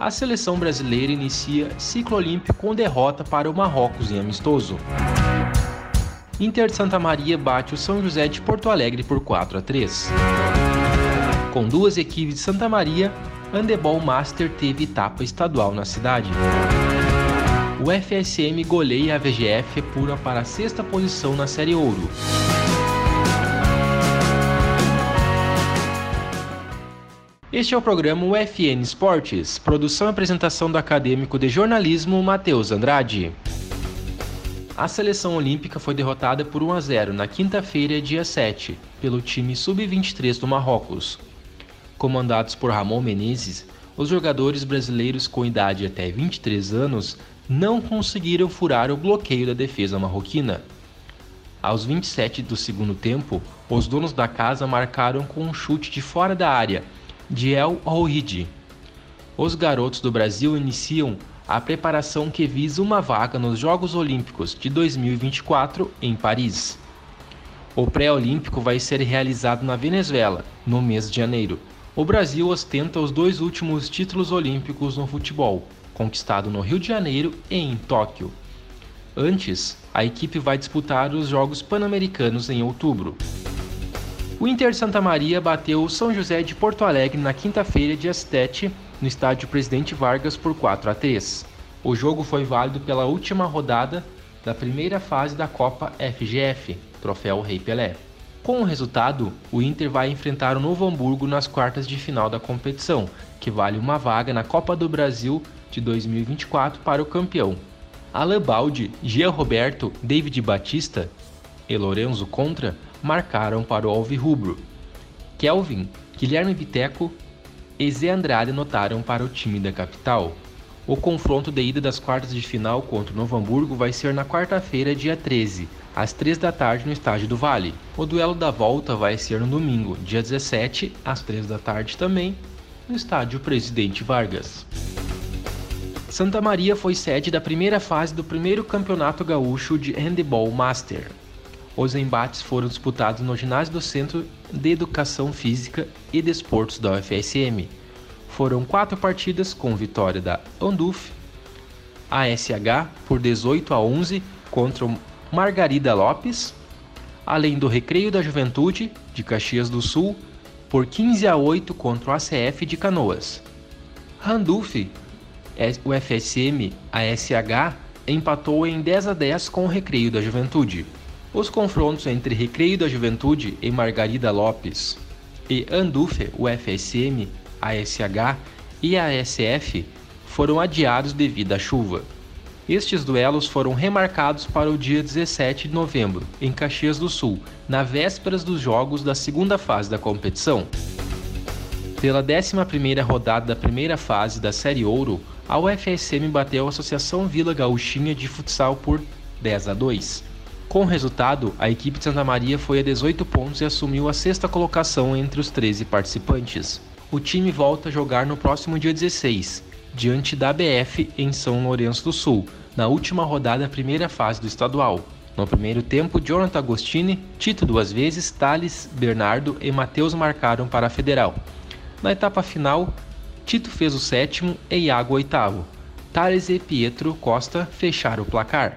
A seleção brasileira inicia ciclo olímpico com derrota para o Marrocos em amistoso. Inter de Santa Maria bate o São José de Porto Alegre por 4 a 3. Com duas equipes de Santa Maria, Handebol Master teve etapa estadual na cidade. O FSM goleia a VGF pura para a sexta posição na Série Ouro. Este é o programa UFN Esportes, produção e apresentação do acadêmico de jornalismo Matheus Andrade. A seleção olímpica foi derrotada por 1 a 0 na quinta-feira, dia 7, pelo time sub-23 do Marrocos. Comandados por Ramon Menezes, os jogadores brasileiros com idade até 23 anos não conseguiram furar o bloqueio da defesa marroquina. Aos 27 do segundo tempo, os donos da casa marcaram com um chute de fora da área de El. Os garotos do Brasil iniciam a preparação que visa uma vaga nos Jogos Olímpicos de 2024 em Paris. O pré-olímpico vai ser realizado na Venezuela, no mês de janeiro. O Brasil ostenta os dois últimos títulos olímpicos no futebol, conquistado no Rio de Janeiro e em Tóquio. Antes, a equipe vai disputar os Jogos Pan-Americanos em outubro. O Inter Santa Maria bateu o São José de Porto Alegre na quinta-feira, dia 7, no estádio Presidente Vargas por 4 a 3. O jogo foi válido pela última rodada da primeira fase da Copa FGF, Troféu Rei Pelé. Com o resultado, o Inter vai enfrentar o Novo Hamburgo nas quartas de final da competição, que vale uma vaga na Copa do Brasil de 2024 para o campeão. Alain Baldi, Gia Roberto, David Batista e Lorenzo Contra marcaram para o Alvirrubro. Kelvin, Guilherme Viteco e Zé Andrade notaram para o time da capital. O confronto de ida das quartas de final contra o Novo Hamburgo vai ser na quarta-feira, dia 13, às 3 da tarde no Estádio do Vale. O duelo da volta vai ser no domingo, dia 17, às 3 da tarde também, no Estádio Presidente Vargas. Santa Maria foi sede da primeira fase do primeiro Campeonato Gaúcho de Handebol Master. Os embates foram disputados no ginásio do Centro de Educação Física e Desportos da UFSM. Foram quatro partidas com vitória da Anduf, ASH por 18 a 11 contra o Margarida Lopes, além do Recreio da Juventude de Caxias do Sul por 15 a 8 contra o ACF de Canoas. Randulf, o FSM, ASH empatou em 10 a 10 com o Recreio da Juventude. Os confrontos entre Recreio da Juventude e Margarida Lopes e Andufe, UFSM, ASH e ASF foram adiados devido à chuva. Estes duelos foram remarcados para o dia 17 de novembro, em Caxias do Sul, na vésperas dos jogos da segunda fase da competição. Pela 11ª rodada da primeira fase da Série Ouro, a UFSM bateu a Associação Vila Gauchinha de Futsal por 10 a 2. Com o resultado, a equipe de Santa Maria foi a 18 pontos e assumiu a sexta colocação entre os 13 participantes. O time volta a jogar no próximo dia 16, diante da ABF em São Lourenço do Sul, na última rodada da primeira fase do estadual. No primeiro tempo, Jonathan Agostini, Tito duas vezes, Thales, Bernardo e Matheus marcaram para a Federal. Na etapa final, Tito fez o sétimo e Iago o oitavo. Thales e Pietro Costa fecharam o placar.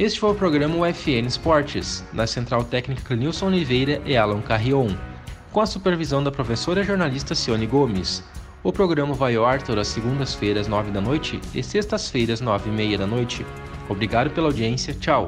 Este foi o programa UFN Esportes, na Central Técnica Nilson Oliveira e Alan Carrion, com a supervisão da professora jornalista Cione Gomes. O programa vai ao ar todas as segundas-feiras, 9 da noite e sextas-feiras, 9 e meia da noite. Obrigado pela audiência, tchau!